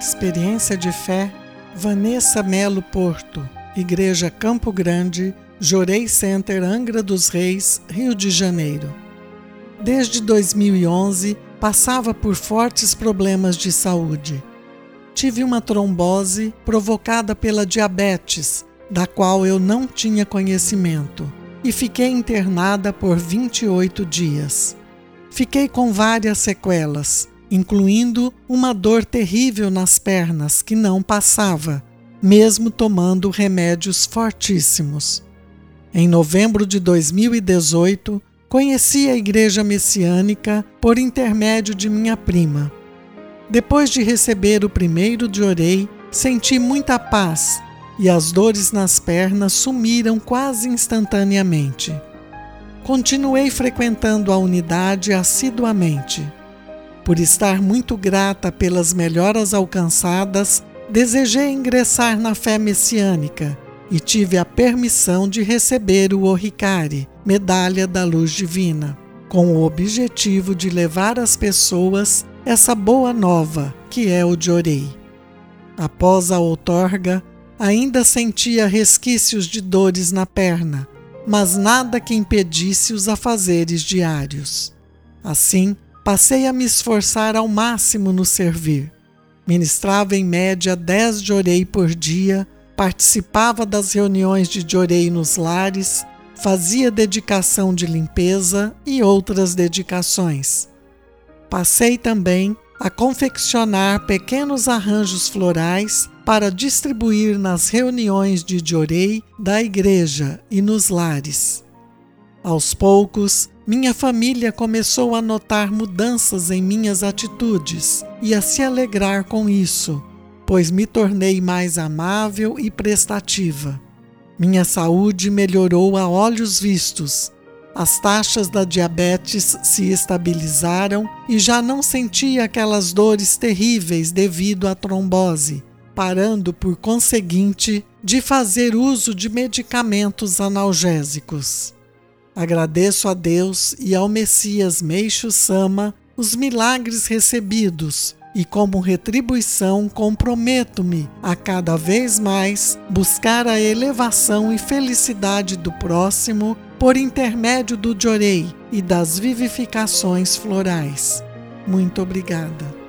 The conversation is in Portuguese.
Experiência de fé, Vanessa Melo Porto, Igreja Campo Grande, Jorei Center, Angra dos Reis, Rio de Janeiro. Desde 2011, passava por fortes problemas de saúde. Tive uma trombose provocada pela diabetes, da qual eu não tinha conhecimento, e fiquei internada por 28 dias. Fiquei com várias sequelas, incluindo uma dor terrível nas pernas que não passava, mesmo tomando remédios fortíssimos. Em novembro de 2018, conheci a Igreja Messiânica por intermédio de minha prima. Depois de receber o primeiro de orei, senti muita paz e as dores nas pernas sumiram quase instantaneamente. Continuei frequentando a unidade assiduamente. Por estar muito grata pelas melhoras alcançadas, desejei ingressar na fé messiânica e tive a permissão de receber o Oricari, Medalha da Luz Divina, com o objetivo de levar às pessoas essa boa nova que é o Jorei. Após a outorga, ainda sentia resquícios de dores na perna, mas nada que impedisse os afazeres diários. Assim, passei a me esforçar ao máximo no servir. Ministrava em média dez jorei por dia, participava das reuniões de jorei nos lares, fazia dedicação de limpeza e outras dedicações. Passei também a confeccionar pequenos arranjos florais para distribuir nas reuniões de jorei da igreja e nos lares. Aos poucos, minha família começou a notar mudanças em minhas atitudes e a se alegrar com isso, pois me tornei mais amável e prestativa. Minha saúde melhorou a olhos vistos. As taxas da diabetes se estabilizaram e já não sentia aquelas dores terríveis devido à trombose, parando por conseguinte de fazer uso de medicamentos analgésicos. Agradeço a Deus e ao Messias Meixo Sama os milagres recebidos e, como retribuição, comprometo-me a cada vez mais buscar a elevação e felicidade do próximo por intermédio do Jorei e das vivificações florais. Muito obrigada.